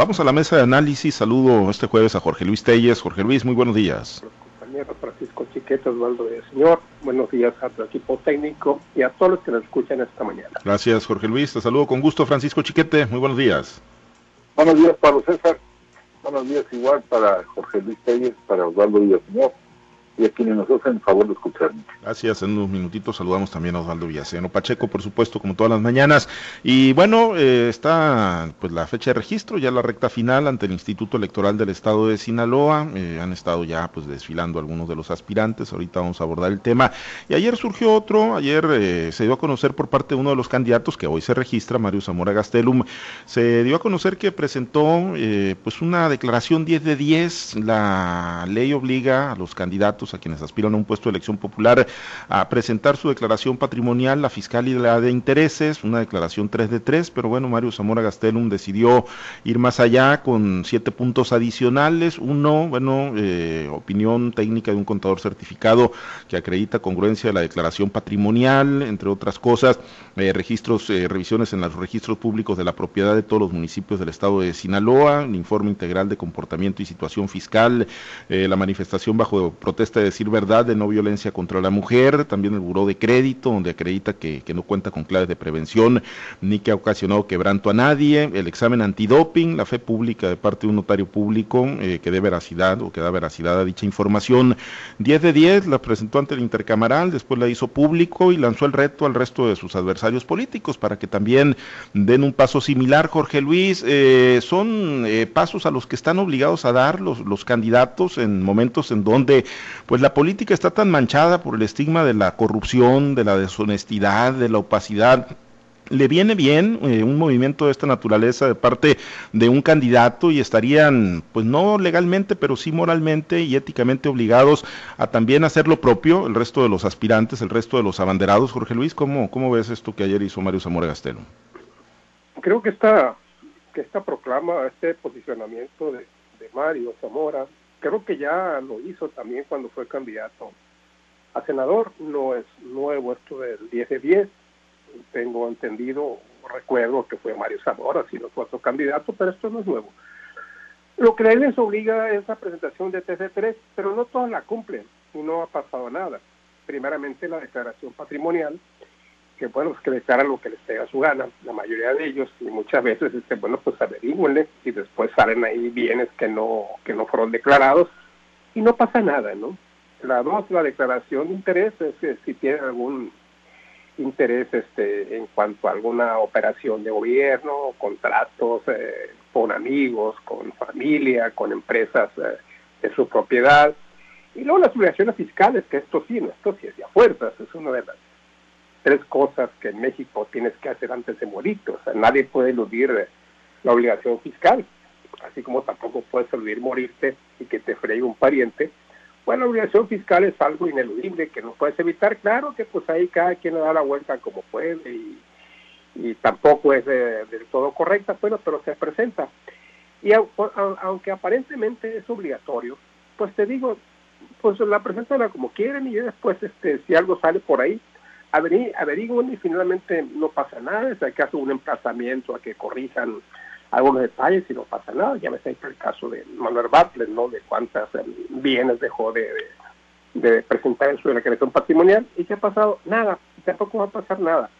Vamos a la mesa de análisis. Saludo este jueves a Jorge Luis Telles. Jorge Luis, muy buenos días. Compañero Francisco Chiquete, Osvaldo de Señor. Buenos días a tu equipo técnico y a todos los que nos escuchan esta mañana. Gracias, Jorge Luis. Te saludo con gusto, Francisco Chiquete. Muy buenos días. Buenos días, Pablo César. Buenos días igual para Jorge Luis Telles, para Osvaldo Señor y a quienes nos hacen favor de escucharnos. Gracias, en unos minutitos saludamos también a Osvaldo Villaceno Pacheco, por supuesto, como todas las mañanas. Y bueno, eh, está pues la fecha de registro, ya la recta final ante el Instituto Electoral del Estado de Sinaloa. Eh, han estado ya pues desfilando algunos de los aspirantes, ahorita vamos a abordar el tema. Y ayer surgió otro, ayer eh, se dio a conocer por parte de uno de los candidatos que hoy se registra, Mario Zamora Gastelum, se dio a conocer que presentó pues una declaración 10 de 10, la ley obliga a los candidatos a quienes aspiran a un puesto de elección popular a presentar su declaración patrimonial, la fiscal y la de intereses, una declaración 3 de 3, pero bueno, Mario Zamora Gastelum decidió ir más allá con siete puntos adicionales. Uno, bueno, eh, opinión técnica de un contador certificado que acredita congruencia de la declaración patrimonial, entre otras cosas, eh, registros, eh, revisiones en los registros públicos de la propiedad de todos los municipios del estado de Sinaloa, el informe integral de comportamiento y situación fiscal, la manifestación bajo protesta decir verdad de no violencia contra la mujer, también el buró de crédito, donde acredita que, no cuenta con claves de prevención ni que ha ocasionado quebranto a nadie, el examen antidoping, la fe pública de parte de un notario público eh, que dé veracidad o que da veracidad a dicha información. 10 de 10 la presentó ante el intercamaral, después la hizo público y lanzó el reto al resto de sus adversarios políticos para que también den un paso similar. Jorge Luis, eh, son eh, pasos a los que están obligados a dar los candidatos en momentos en donde pues la política está tan manchada por el estigma de la corrupción, de la deshonestidad, de la opacidad. ¿Le viene bien eh, un movimiento de esta naturaleza de parte de un candidato y estarían, pues no legalmente, pero sí moralmente y éticamente obligados a también hacer lo propio el resto de los aspirantes, el resto de los abanderados? Jorge Luis, ¿cómo, cómo ves esto que ayer hizo Mario Zamora Gastelo? Creo que esta, que esta proclama, este posicionamiento de, de Mario Zamora, creo que ya lo hizo también cuando fue candidato a senador. No es nuevo esto del 10 de 10. Tengo entendido, recuerdo que fue Mario Zamora, si no fue otro candidato, pero esto no es nuevo. Lo que les obliga es la presentación de TC3, pero no todas la cumplen y no ha pasado nada. Primeramente la declaración patrimonial, que bueno, pues que declaran lo que les pega su gana, la mayoría de ellos, y muchas veces, este, bueno, pues averigüenle, y después salen ahí bienes que no, que no fueron declarados, y no pasa nada, ¿no? La dos, la declaración de interés, es que si tienen algún interés este, en cuanto a alguna operación de gobierno, contratos eh, con amigos, con familia, con empresas eh, de su propiedad, y luego las obligaciones fiscales, que esto sí, esto sí es de fuerzas, es una de las tres cosas que en México tienes que hacer antes de morir. O sea, nadie puede eludir la obligación fiscal, así como tampoco puedes eludir morirte y que te fregue un pariente. Bueno, la obligación fiscal es algo ineludible que no puedes evitar. Claro que pues ahí cada quien le da la vuelta como puede y, tampoco es del todo correcta, bueno, pero se presenta. Y aunque aparentemente es obligatorio, pues te digo, pues la presentan como quieren y después este si algo sale por ahí, averigüen y finalmente no pasa nada, es acaso un emplazamiento a que corrijan algunos detalles y no pasa nada, ya me sé el caso de Manuel Bartlett, ¿no? De cuántas em, bienes dejó de, de, presentar en su declaración patrimonial y qué ha pasado, nada, tampoco va a pasar nada.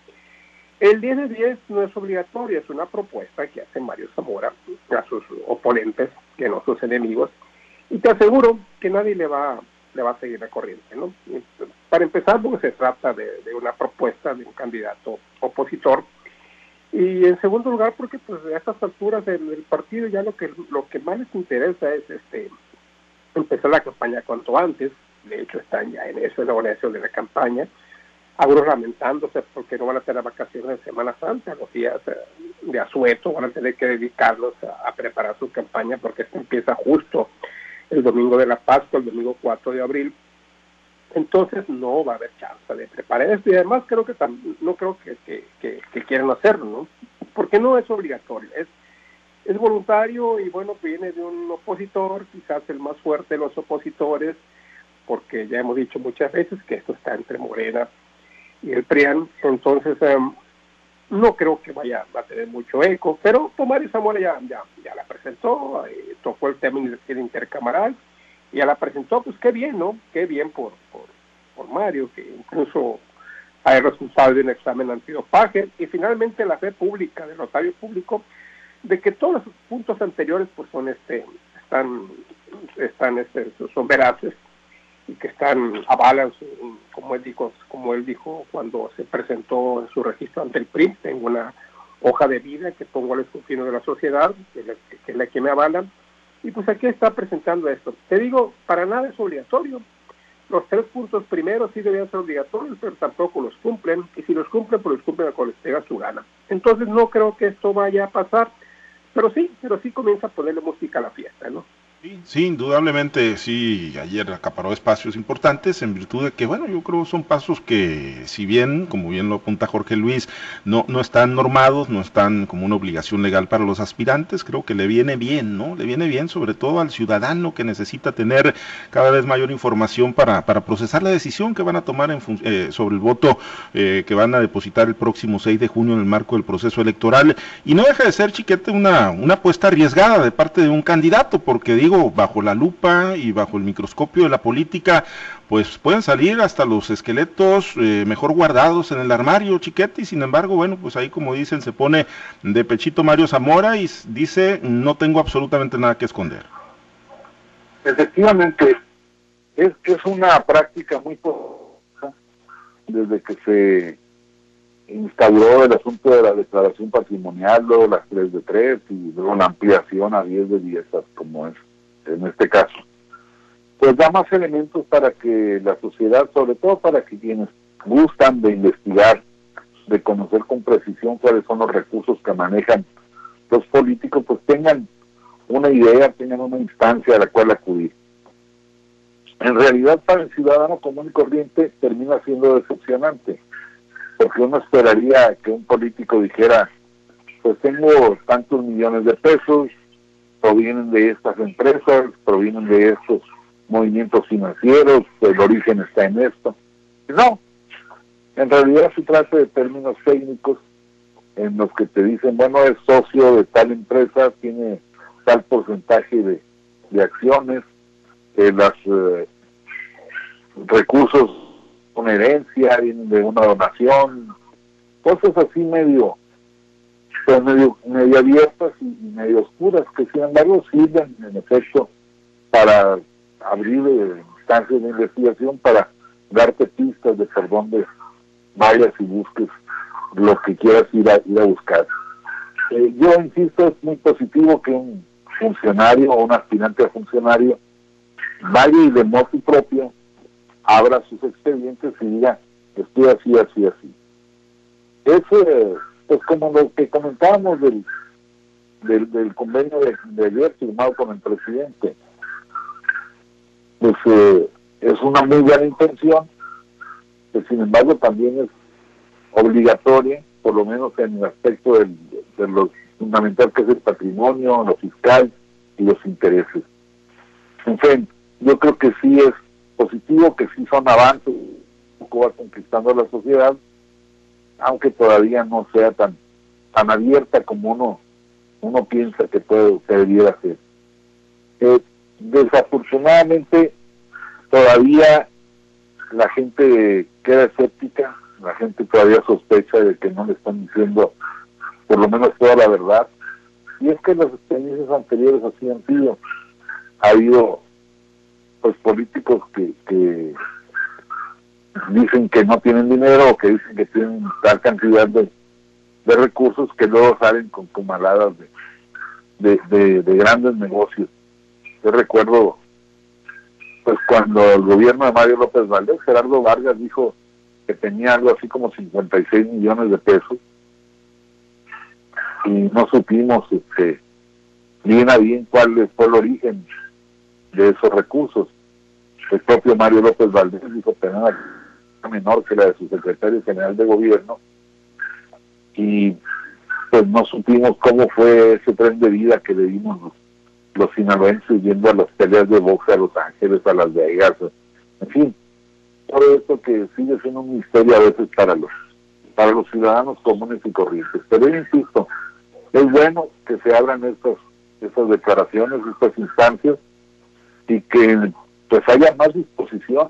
El 10 de 10 no es obligatorio, es una propuesta que hace Mario Zamora a sus oponentes, que no sus enemigos, y te aseguro que nadie le va le va a seguir la corriente. ¿no? Para empezar, porque se trata de, una propuesta de un candidato opositor. Y en segundo lugar, porque pues a estas alturas del, partido ya lo que lo que más les interesa es este empezar la campaña cuanto antes. De hecho, están ya en eso, en la organización de la campaña. Algunos lamentándose porque no van a tener vacaciones en Semana Santa, los días eh, de asueto, van a tener que dedicarlos a, a preparar su campaña porque esto empieza justo el domingo de la Pascua, el domingo 4 de abril. Entonces no va a haber chance de preparar esto y además creo que no creo que, que, quieran hacerlo, ¿no? Porque no es obligatorio, es, es voluntario y bueno, viene de un opositor, quizás el más fuerte de los opositores, porque ya hemos dicho muchas veces que esto está entre Morena y el PRIAN, entonces em, no creo que vaya a tener mucho eco, pero Mario Zamora ya, ya, la presentó, eh, tocó el tema intercamaral, y ya la presentó, pues qué bien, ¿no? Qué bien por, por, por Mario, que incluso hay resultado de un examen antidopaje, y finalmente la fe pública del notario público de que todos los puntos anteriores pues son este están están este, son veraces y que están avalan como él dijo como él dijo cuando se presentó en su registro ante el PRI tengo una hoja de vida que pongo al escrutinio de la sociedad que, es la que me avalan y pues aquí está presentando esto te digo para nada es obligatorio los tres puntos primeros sí deberían ser obligatorios, pero tampoco los cumplen, y si los cumplen, pues los cumplen a les pega su gana. Entonces no creo que esto vaya a pasar, pero sí, pero sí comienza a ponerle música a la fiesta, ¿no? Sí, indudablemente, sí, ayer acaparó espacios importantes en virtud de que, bueno, yo creo que son pasos que, si bien, como bien lo apunta Jorge Luis, no, no están normados, no están como una obligación legal para los aspirantes, creo que le viene bien, ¿no? Le viene bien sobre todo al ciudadano que necesita tener cada vez mayor información para, para procesar la decisión que van a tomar en eh, sobre el voto eh, que van a depositar el próximo 6 de junio en el marco del proceso electoral. Y no deja de ser, chiquete, una, una apuesta arriesgada de parte de un candidato, porque digo, bajo la lupa y bajo el microscopio de la política, pues pueden salir hasta los esqueletos eh, mejor guardados en el armario, chiquete, y sin embargo, bueno, pues ahí como dicen, se pone de pechito Mario Zamora y dice, no tengo absolutamente nada que esconder. Efectivamente, es es una práctica muy poderosa desde que se instauró el asunto de la declaración patrimonial, luego las 3 de 3 y luego la ampliación a 10 de 10, como es en este caso, pues da más elementos para que la sociedad, sobre todo para que quienes gustan de investigar, de conocer con precisión cuáles son los recursos que manejan los políticos, pues tengan una idea, tengan una instancia a la cual acudir. En realidad para el ciudadano común y corriente termina siendo decepcionante, porque uno esperaría que un político dijera, pues tengo tantos millones de pesos, provienen de estas empresas, provienen de estos movimientos financieros, el origen está en esto. No, en realidad se trata de términos técnicos en los que te dicen, bueno, es socio de tal empresa, tiene tal porcentaje de, de acciones, que los eh, recursos, una herencia, vienen de una donación, cosas así medio son medio, medio y medio oscuras, que sin embargo sirven en efecto para abrir eh, instancias de investigación, para darte pistas de por dónde vayas y busques lo que quieras ir a, ir a buscar. Eh, yo insisto, es muy positivo que un funcionario o un aspirante a funcionario vaya y de modo propio abra sus expedientes y diga, estoy así, así, así. Eso pues como lo que comentábamos del, del, convenio de, ayer firmado con el presidente, pues eh, es una muy buena intención, que sin embargo también es obligatoria, por lo menos en el aspecto del, de lo fundamental que es el patrimonio, lo fiscal y los intereses. En fin, yo creo que sí es positivo, que sí son avances, poco va conquistando la sociedad, aunque todavía no sea tan tan abierta como uno uno piensa que puede que debiera ser. Eh, desafortunadamente todavía la gente queda escéptica, la gente todavía sospecha de que no le están diciendo por lo menos toda la verdad. Y es que las experiencias anteriores así han sido. Ha habido pues políticos que, que dicen que no tienen dinero o que dicen que tienen tal cantidad de, de recursos que luego salen con comaladas de, de, de, grandes negocios. Yo recuerdo, pues cuando el gobierno de Mario López Valdés, Gerardo Vargas dijo que tenía algo así como 56 millones de pesos y no supimos este, bien a bien cuál fue el origen de esos recursos. El propio Mario López Valdés dijo tener menor que la de su secretario general de gobierno y pues no supimos cómo fue ese tren de vida que le dimos los, los sinaloenses yendo a las peleas de boxe a Los Ángeles, a Las Vegas, en fin, todo esto que sigue siendo un misterio a veces para los para los ciudadanos comunes y corrientes. Pero yo insisto, es bueno que se abran estas, estas declaraciones, estas instancias, y que pues haya más disposición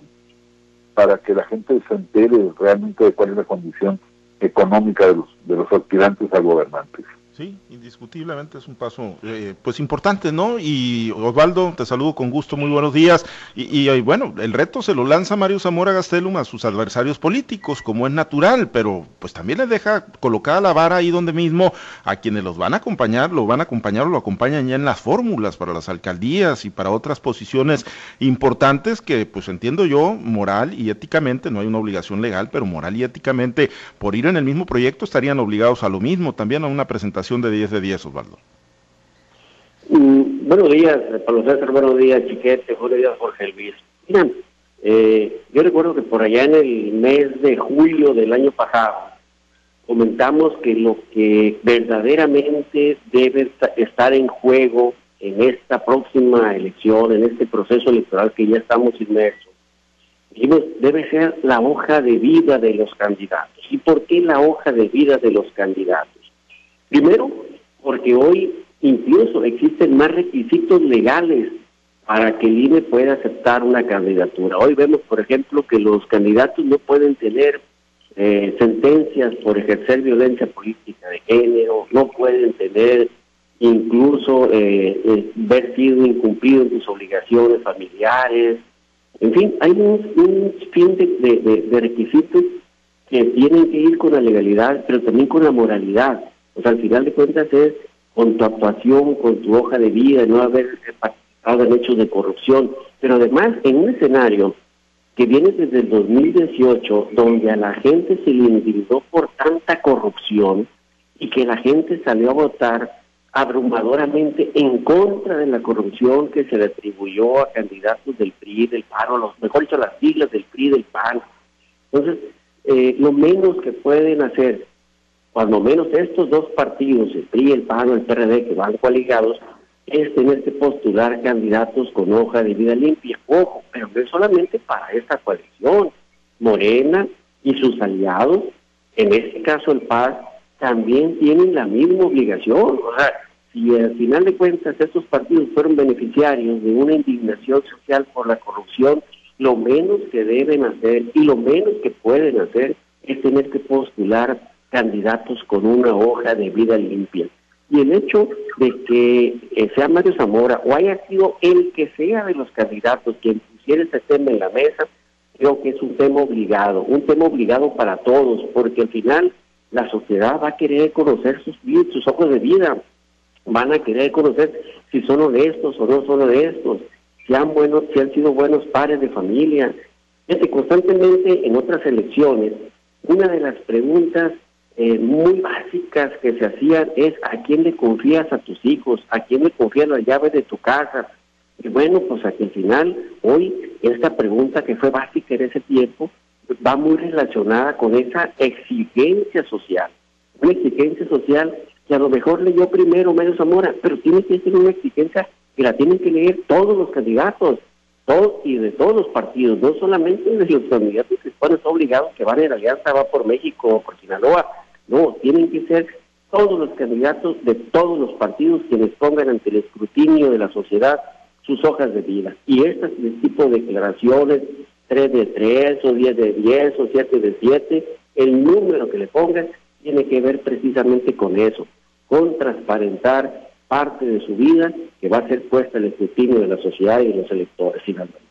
para que la gente se entere realmente de cuál es la condición económica de los, de los aspirantes a gobernantes. Sí, indiscutiblemente es un paso eh, pues importante, ¿no? Y Osvaldo, te saludo con gusto, muy buenos días. Y, y, bueno, el reto se lo lanza Mario Zamora Gastelum a sus adversarios políticos, como es natural, pero pues también le deja colocada la vara ahí donde mismo a quienes los van a acompañar, lo van a acompañar o lo acompañan ya en las fórmulas para las alcaldías y para otras posiciones importantes que pues entiendo yo, moral y éticamente, no hay una obligación legal, pero moral y éticamente, por ir en el mismo proyecto estarían obligados a lo mismo, también a una presentación de 10 de 10, Osvaldo. Mm, buenos días, Pablo César, buenos días, Chiquete, buenos días, Jorge Luis. Mira, eh, yo recuerdo que por allá en el mes de julio del año pasado comentamos que lo que verdaderamente debe estar en juego en esta próxima elección, en este proceso electoral que ya estamos inmersos, dijimos, debe ser la hoja de vida de los candidatos. ¿Y por qué la hoja de vida de los candidatos? Primero, porque hoy incluso existen más requisitos legales para que el INE pueda aceptar una candidatura. Hoy vemos, por ejemplo, que los candidatos no pueden tener eh, sentencias por ejercer violencia política de género, no pueden tener incluso eh, eh ver sido incumplido en sus obligaciones familiares. En fin, hay un, fin de requisitos que tienen que ir con la legalidad, pero también con la moralidad. Sea, al final de cuentas es con tu actuación, con tu hoja de vida, no haber participado en hechos de corrupción, pero además en un escenario que viene desde el 2018, donde a la gente se le indignó por tanta corrupción y que la gente salió a votar abrumadoramente en contra de la corrupción que se le atribuyó a candidatos del PRI, del PAN, o los, mejor dicho, las siglas del PRI, del PAN. Entonces, eh, lo menos que pueden hacer cuando menos estos dos partidos, el PRI, el PAN el PRD, que van coaligados, es tener que postular candidatos con hoja de vida limpia. Ojo, pero no es solamente para esta coalición. Morena y sus aliados, en este caso el PAS, también tienen la misma obligación. O sea, si al final de cuentas estos partidos fueron beneficiarios de una indignación social por la corrupción, lo menos que deben hacer y lo menos que pueden hacer es tener que postular candidatos con una hoja de vida limpia. Y el hecho de que eh, sea Mario Zamora o haya sido el que sea de los candidatos quien pusiera ese tema en la mesa, creo que es un tema obligado, un tema obligado para todos, porque al final la sociedad va a querer conocer sus, sus ojos de vida, van a querer conocer si son honestos o no son honestos, si han, buenos, si han sido buenos padres de familia. Fíjate, constantemente en otras elecciones, una de las preguntas eh, muy básicas que se hacían es a quién le confías a tus hijos, a quién le confías la llave de tu casa. Y bueno, pues aquí al final, hoy, esta pregunta que fue básica en ese tiempo, va muy relacionada con esa exigencia social. Una exigencia social que a lo mejor leyó primero Mario Zamora, pero tiene que ser una exigencia que la tienen que leer todos los candidatos, todos y de todos los partidos, no solamente de los candidatos que están obligados que van en Alianza, va por México o por Sinaloa, no, tienen que ser todos los candidatos de todos los partidos quienes pongan ante el escrutinio de la sociedad sus hojas de vida. Y este tipo de declaraciones, 3 de 3 o 10 de 10 o 7 de 7, el número que le pongan tiene que ver precisamente con eso, con transparentar parte de su vida que va a ser puesta al escrutinio de la sociedad y de los electores finalmente.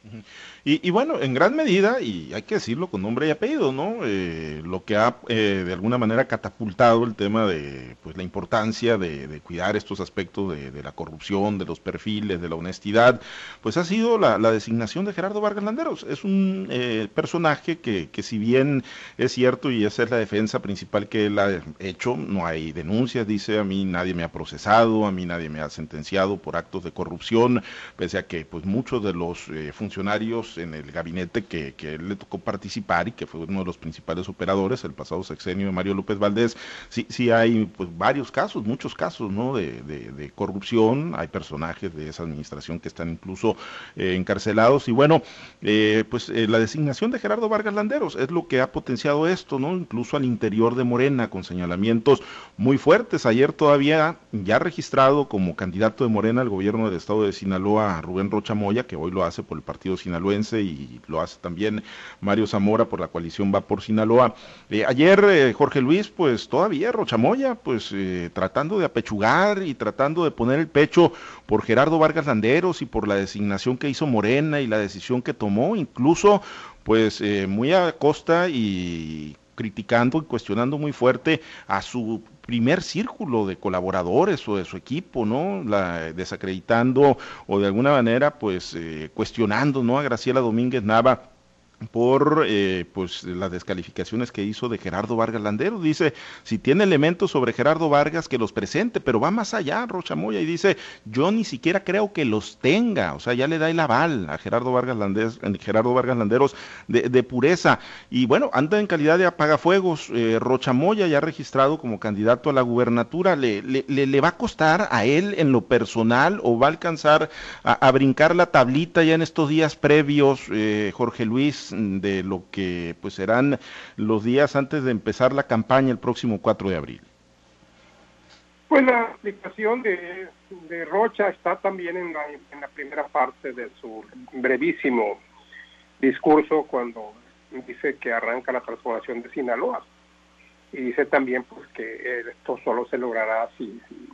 Y, bueno, en gran medida, y hay que decirlo con nombre y apellido, ¿no? Eh, lo que ha eh, de alguna manera catapultado el tema de pues la importancia de, cuidar estos aspectos de, la corrupción, de los perfiles, de la honestidad, pues ha sido la, designación de Gerardo Vargas Landeros. Es un eh, personaje que, que si bien es cierto y esa es la defensa principal que él ha hecho, no hay denuncias, dice, a mí nadie me ha procesado, a mí nadie me ha sentenciado por actos de corrupción, pese a que pues muchos de los funcionarios pues en el gabinete que, que le tocó participar y que fue uno de los principales operadores el pasado sexenio de Mario López Valdés, sí, sí hay pues varios casos, muchos casos, ¿no? De, de, corrupción, hay personajes de esa administración que están incluso eh, encarcelados y bueno, eh, pues eh, la designación de Gerardo Vargas Landeros es lo que ha potenciado esto, ¿no? Incluso al interior de Morena con señalamientos muy fuertes. Ayer todavía ya registrado como candidato de Morena al gobierno del estado de Sinaloa Rubén Rocha Moya, que hoy lo hace por el partido sinaloense y lo hace también Mario Zamora por la coalición Va por Sinaloa. ayer Jorge Luis, pues todavía Rocha Moya, pues tratando de apechugar y tratando de poner el pecho por Gerardo Vargas Landeros y por la designación que hizo Morena y la decisión que tomó, incluso pues eh, muy a costa y criticando y cuestionando muy fuerte a su primer círculo de colaboradores o de su equipo, ¿no? La, desacreditando o de alguna manera, pues, eh, cuestionando, ¿no? A Graciela Domínguez Nava por eh, pues las descalificaciones que hizo de Gerardo Vargas Landero. Dice, si tiene elementos sobre Gerardo Vargas, que los presente, pero va más allá, Rocha Moya, y dice, yo ni siquiera creo que los tenga, o sea, ya le da el aval a Gerardo Vargas, Landeros, Gerardo Vargas Landeros de, pureza. Y bueno, anda en calidad de apagafuegos, eh, Rocha Moya ya registrado como candidato a la gubernatura, ¿le, le, le, va a costar a él en lo personal o va a alcanzar a, brincar la tablita ya en estos días previos, eh, Jorge Luis? De lo que pues serán los días antes de empezar la campaña el próximo 4 de abril? Pues la explicación de, de Rocha está también en la, en la primera parte de su brevísimo discurso cuando dice que arranca la transformación de Sinaloa y dice también pues que esto solo se logrará si, si,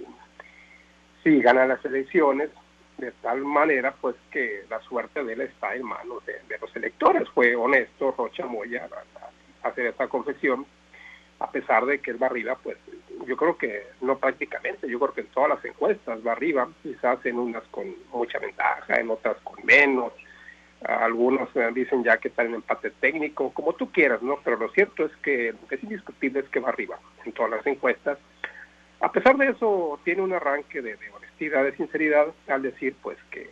si gana las elecciones de tal manera pues que la suerte de él está en manos de, los electores. Fue honesto Rocha Moya hacer esta confesión, a pesar de que él va arriba, pues yo creo que no prácticamente, yo creo que en todas las encuestas va arriba, quizás en unas con mucha ventaja, en otras con menos. Algunos dicen ya que está en empate técnico, como tú quieras, ¿no? Pero lo cierto es que lo que es indiscutible es que va arriba en todas las encuestas. A pesar de eso, tiene un arranque de, de de sinceridad al decir pues que,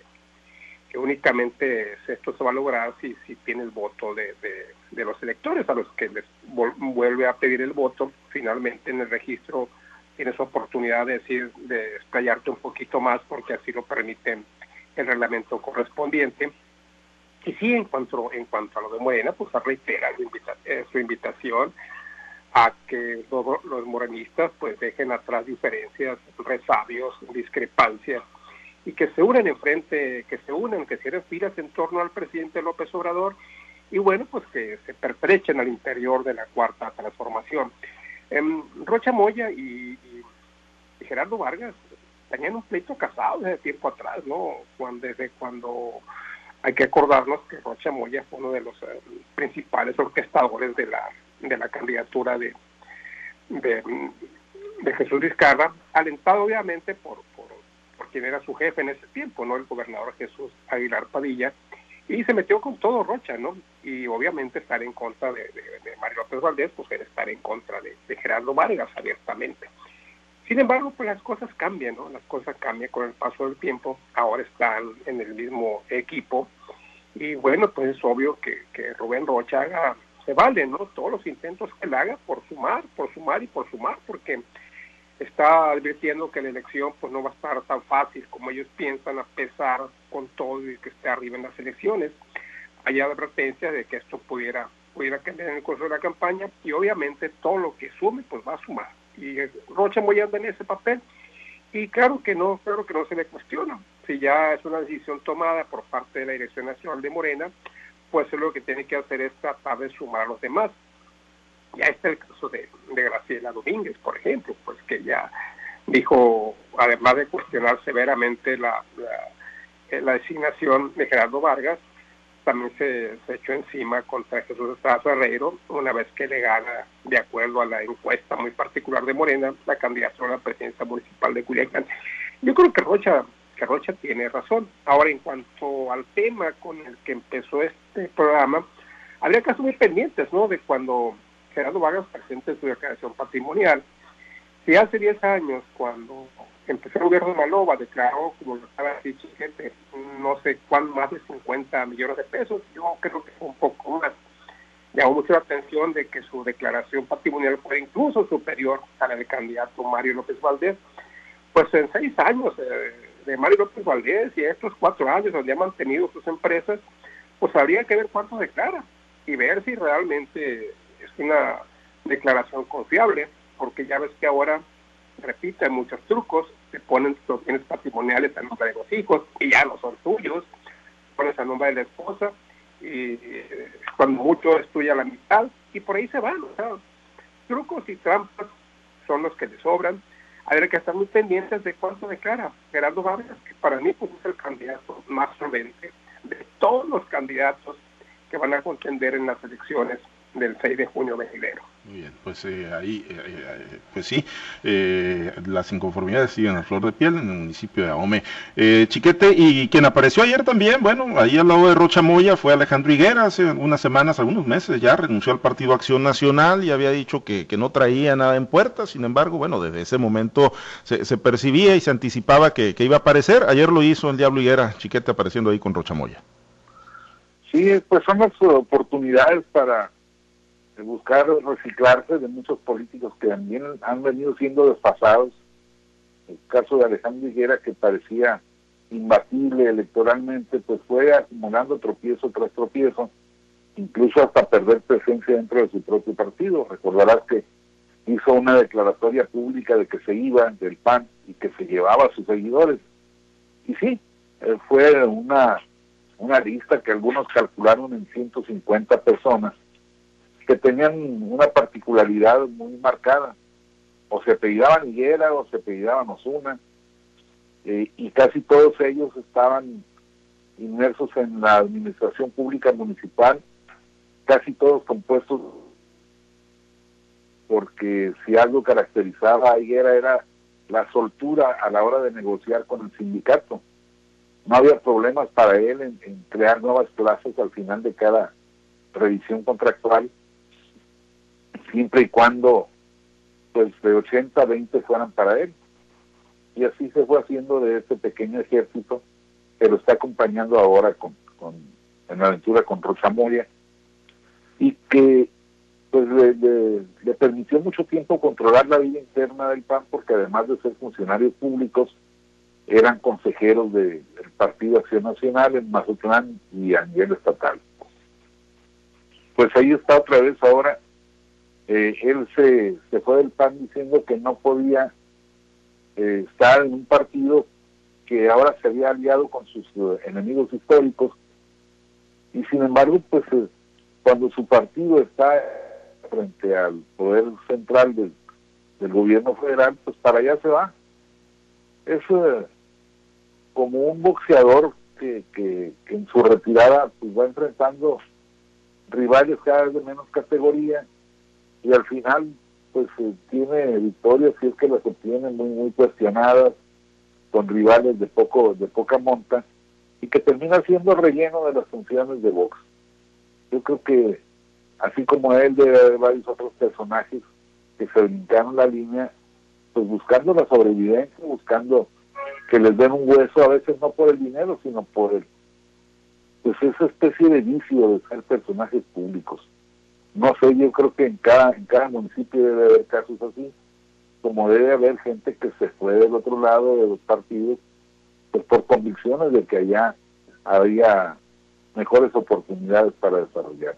únicamente esto se va a lograr si, si tiene el voto de, de, los electores a los que les vuelve a pedir el voto. Finalmente en el registro tienes oportunidad de decir, de explayarte un poquito más porque así lo permite el reglamento correspondiente. Y sí, en cuanto, en cuanto a lo de Morena, pues reitera su, eh, su invitación a que todos los morenistas pues dejen atrás diferencias, resabios, discrepancias y que se unen en frente, que se unen, que cierren filas en torno al presidente López Obrador y bueno, pues que se pertrechen al interior de la cuarta transformación. Em, Rocha Moya y, Gerardo Vargas tenían un pleito casado desde tiempo atrás, ¿no? Cuando, desde cuando hay que acordarnos que Rocha Moya fue uno de los eh, principales orquestadores de la de la candidatura de, de, Jesús Vizcarra, alentado obviamente por, por, quien era su jefe en ese tiempo, ¿no? El gobernador Jesús Aguilar Padilla, y se metió con todo Rocha, ¿no? Y obviamente estar en contra de, Mario López Valdés, pues era estar en contra de, Gerardo Vargas abiertamente. Sin embargo, pues las cosas cambian, ¿no? Las cosas cambian con el paso del tiempo. Ahora están en el mismo equipo. Y bueno, pues es obvio que, que Rubén Rocha haga se vale, ¿no? Todos los intentos que él haga por sumar, por sumar y por sumar, porque está advirtiendo que la elección pues no va a estar tan fácil como ellos piensan, a pesar con todo y que esté arriba en las elecciones. Hay advertencia de que esto pudiera, pudiera cambiar en el curso de la campaña y obviamente todo lo que sume pues va a sumar. Y Rocha muy anda en ese papel y claro que no, claro que no se le cuestiona. Si ya es una decisión tomada por parte de la Dirección Nacional de Morena, pues lo que tiene que hacer es tratar de sumar a los demás. Ya está el caso de, Graciela Domínguez, por ejemplo, pues que ya dijo, además de cuestionar severamente la, la, eh, designación de Gerardo Vargas, también se, echó encima contra Jesús Estrada Herrero, una vez que le gana, de acuerdo a la encuesta muy particular de Morena, la candidatura a la presidencia municipal de Culiacán. Yo creo que Rocha Rocha tiene razón. Ahora, en cuanto al tema con el que empezó este programa, habría que muy pendientes, ¿no? De cuando Gerardo Vargas presente su declaración patrimonial Si hace 10 años, cuando empezó el gobierno de Malova, declaró, como lo estaba diciendo, gente, no sé cuán más de 50 millones de pesos, yo creo que fue un poco más. Llamó mucho la atención de que su declaración patrimonial fue incluso superior a la del candidato Mario López Valdés. Pues en seis años eh, de Mario López Valdés y estos cuatro años donde ha mantenido sus empresas, pues habría que ver cuánto declara y ver si realmente es una declaración confiable, porque ya ves que ahora repiten muchos trucos, te ponen los bienes patrimoniales a nombre de los hijos y ya no son tuyos, pones a nombre de la esposa y eh, cuando mucho es tuya la mitad y por ahí se van, o sea, trucos y trampas son los que le sobran. Hay que estar muy pendientes de cuánto declara Gerardo Vargas, que para mí pues, es el candidato más solvente de todos los candidatos que van a contender en las elecciones del 6 de junio venidero. Muy bien, pues eh, ahí, eh, eh, pues sí, las inconformidades siguen a flor de piel en el municipio de Ahome. Chiquete, y quien apareció ayer también, bueno, ahí al lado de Rocha Moya fue Alejandro Higuera, hace unas semanas, algunos meses ya, renunció al Partido Acción Nacional y había dicho que, que no traía nada en puerta, sin embargo, bueno, desde ese momento se, se percibía y se anticipaba que, que, iba a aparecer. Ayer lo hizo el Diablo Higuera, Chiquete apareciendo ahí con Rocha Moya. Sí, pues son las oportunidades para buscar reciclarse de muchos políticos que también han venido siendo despasados. El caso de Alejandro Higuera, que parecía imbatible electoralmente, pues fue acumulando tropiezo tras tropiezo, incluso hasta perder presencia dentro de su propio partido. Recordarás que hizo una declaratoria pública de que se iba del PAN y que se llevaba a sus seguidores. Y sí, eh, fue una, una lista que algunos calcularon en 150 personas que tenían una particularidad muy marcada. O se apellidaban Higuera o se apellidaban Osuna. Eh, y casi todos ellos estaban inmersos en la administración pública municipal, casi todos compuestos porque si algo caracterizaba a Higuera era la soltura a la hora de negociar con el sindicato. No había problemas para él en, en crear nuevas plazas al final de cada revisión contractual siempre y cuando pues de 80 a 20 fueran para él. Y así se fue haciendo de este pequeño ejército que lo está acompañando ahora con, con en la aventura con Rocha Moya y que pues le, le, permitió mucho tiempo controlar la vida interna del PAN porque además de ser funcionarios públicos eran consejeros del Partido Acción Nacional en Mazatlán y a nivel estatal. Pues ahí está otra vez ahora eh, él se, se fue del PAN diciendo que no podía eh, estar en un partido que ahora se había aliado con sus uh, enemigos históricos. Y sin embargo pues eh, cuando su partido está frente al poder central del, del gobierno federal pues para allá se va. Es como un boxeador que, que, que en su retirada pues va enfrentando rivales cada vez de menos categoría y al final pues eh, tiene victorias si es que las obtiene muy muy cuestionadas con rivales de poco de poca monta y que termina siendo relleno de las funciones de Vox. Yo creo que así como él debe haber varios otros personajes que se brincaron la línea pues buscando la sobrevivencia, buscando que les den un hueso a veces no por el dinero, sino por el pues esa especie de vicio de ser personajes públicos no sé, yo creo que en cada, en cada municipio debe haber casos así, como debe haber gente que se fue del otro lado de los partidos pues por convicciones de que allá había mejores oportunidades para desarrollar.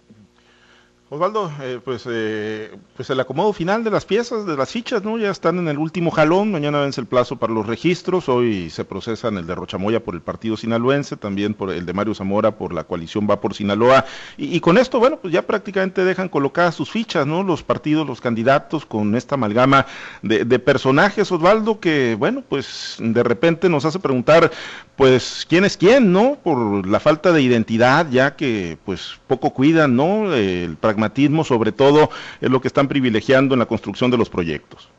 Osvaldo, eh, pues, eh, pues el acomodo final de las piezas, de las fichas, ¿no? Ya están en el último jalón, mañana vence el plazo para los registros, hoy se procesan el de Rochamoya por el partido sinaloense, también por el de Mario Zamora por la coalición va por Sinaloa, y, con esto, bueno, pues ya prácticamente dejan colocadas sus fichas, ¿no? Los partidos, los candidatos, con esta amalgama de, de personajes, Osvaldo, que, bueno, pues de repente nos hace preguntar, pues, ¿quién es quién, no? Por la falta de identidad, ya que, pues, poco cuidan, ¿no? El pragmatismo sobre todo es lo que están privilegiando en la construcción de los proyectos.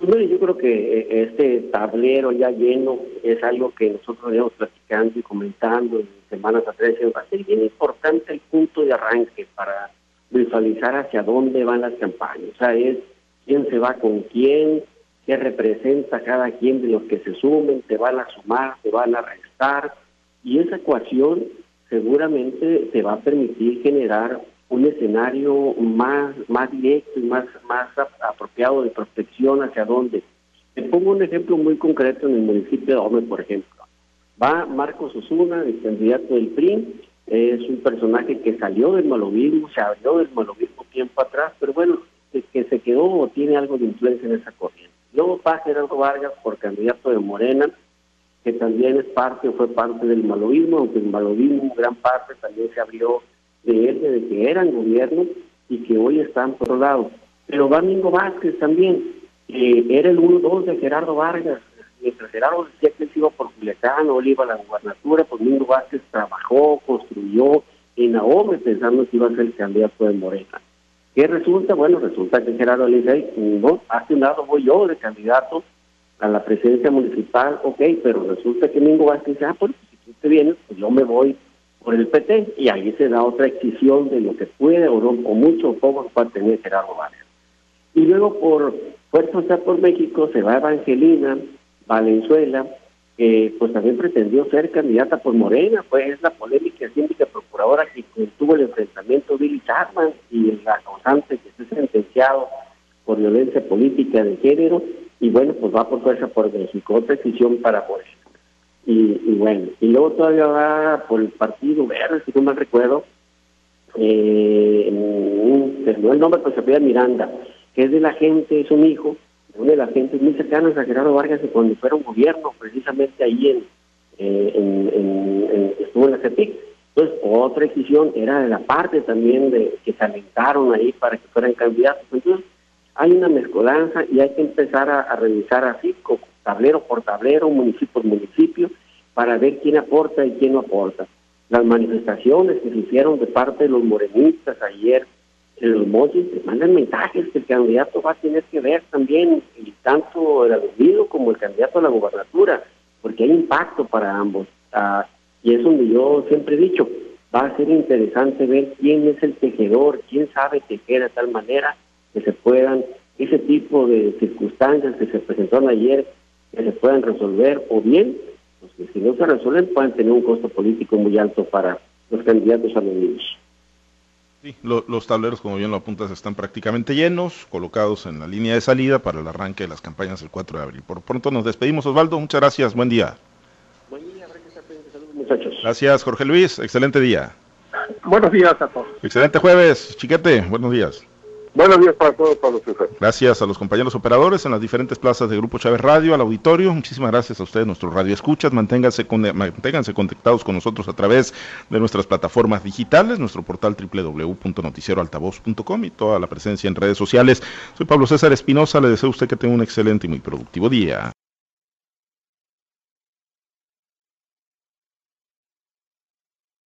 yo creo que eh, este tablero ya lleno es algo que nosotros veníamos platicando y comentando en semanas atrás. Va a ser bien importante el punto de arranque para visualizar hacia dónde van las campañas. O sea, es quién se va con quién, qué representa cada quien de los que se sumen, te van a sumar, te van a restar, y esa ecuación seguramente te va a permitir generar un escenario más, más directo y más, más apropiado de protección hacia dónde. Te pongo un ejemplo muy concreto en el municipio de Ome, por ejemplo. Va Marcos Osuna, el candidato del PRI, es un personaje que salió del malovismo, se abrió del malovismo tiempo atrás, pero bueno, que se quedó o tiene algo de influencia en esa corriente. Luego va Gerardo Vargas por candidato de Morena, que también es parte o fue parte del malovismo, aunque el malovismo gran parte también se abrió de él desde que era en gobierno y que hoy están por otro lado. Pero Domingo Vázquez también, era el 1-2 de Gerardo Vargas, mientras Gerardo decía que él iba por Culiacán o él iba a la gubernatura, pues Domingo Vázquez trabajó, construyó en Ahome pensando que iba a ser el candidato de Morena. ¿Qué resulta? Bueno, resulta que Gerardo le dice, no, hace un lado voy yo de candidato a la presidencia municipal, ok, pero resulta que Domingo Vázquez dice, ah, pues si tú te vienes, pues yo me voy por el PT, y ahí se da otra excisión de lo que puede o, no, o mucho o poco puede tener Gerardo Vargas. Y luego por está por México se va Evangelina Valenzuela, que pues también pretendió ser candidata por Morena, pues es la polémica síndica procuradora que tuvo el enfrentamiento Billy Chapman y la causante que se sentenciado por violencia política de género, y bueno, pues va por fuerza por México, otra decisión para Morena. Y, bueno, y luego todavía va por el Partido Verde, si no mal recuerdo, eh, no el nombre, pues se pide Miranda, que es de la gente, es un hijo, una de las gentes muy cercanas a Gerardo Vargas y cuando fuera un gobierno, precisamente ahí en, eh, estuvo en la CEPIC. Entonces, otra decisión era de la parte también de que se alentaron ahí para que fueran candidatos. Entonces, hay una mezcolanza y hay que empezar a, revisar así, tablero por tablero, municipio por municipio, para ver quién aporta y quién no aporta. Las manifestaciones que se hicieron de parte de los morenistas ayer en los mochis, mandan mensajes que el candidato va a tener que ver también, y tanto el aludido como el candidato a la gobernatura, porque hay impacto para ambos. Ah, y es donde yo siempre he dicho, va a ser interesante ver quién es el tejedor, quién sabe tejer de tal manera que se puedan, ese tipo de circunstancias que se presentaron ayer, que se puedan resolver, o bien, pues que si no se resuelven, puedan tener un costo político muy alto para los candidatos anónimos. Sí, los tableros, como bien lo apuntas, están prácticamente llenos, colocados en la línea de salida para el arranque de las campañas el 4 de abril. Por pronto nos despedimos, Osvaldo. Muchas gracias. Buen día. Buen día, Saludos, muchachos. Gracias, Jorge Luis. Excelente día. Buenos días a todos. Excelente jueves, Chiquete. Buenos días. Buenos días para todos, Pablo César. Gracias a los compañeros operadores en las diferentes plazas de Grupo Chávez Radio, al auditorio. Muchísimas gracias a ustedes, nuestros radio escuchas. Manténganse, con, manténganse conectados con nosotros a través de nuestras plataformas digitales, nuestro portal www.noticieroaltavoz.com y toda la presencia en redes sociales. Soy Pablo César Espinosa. Le deseo a usted que tenga un excelente y muy productivo día.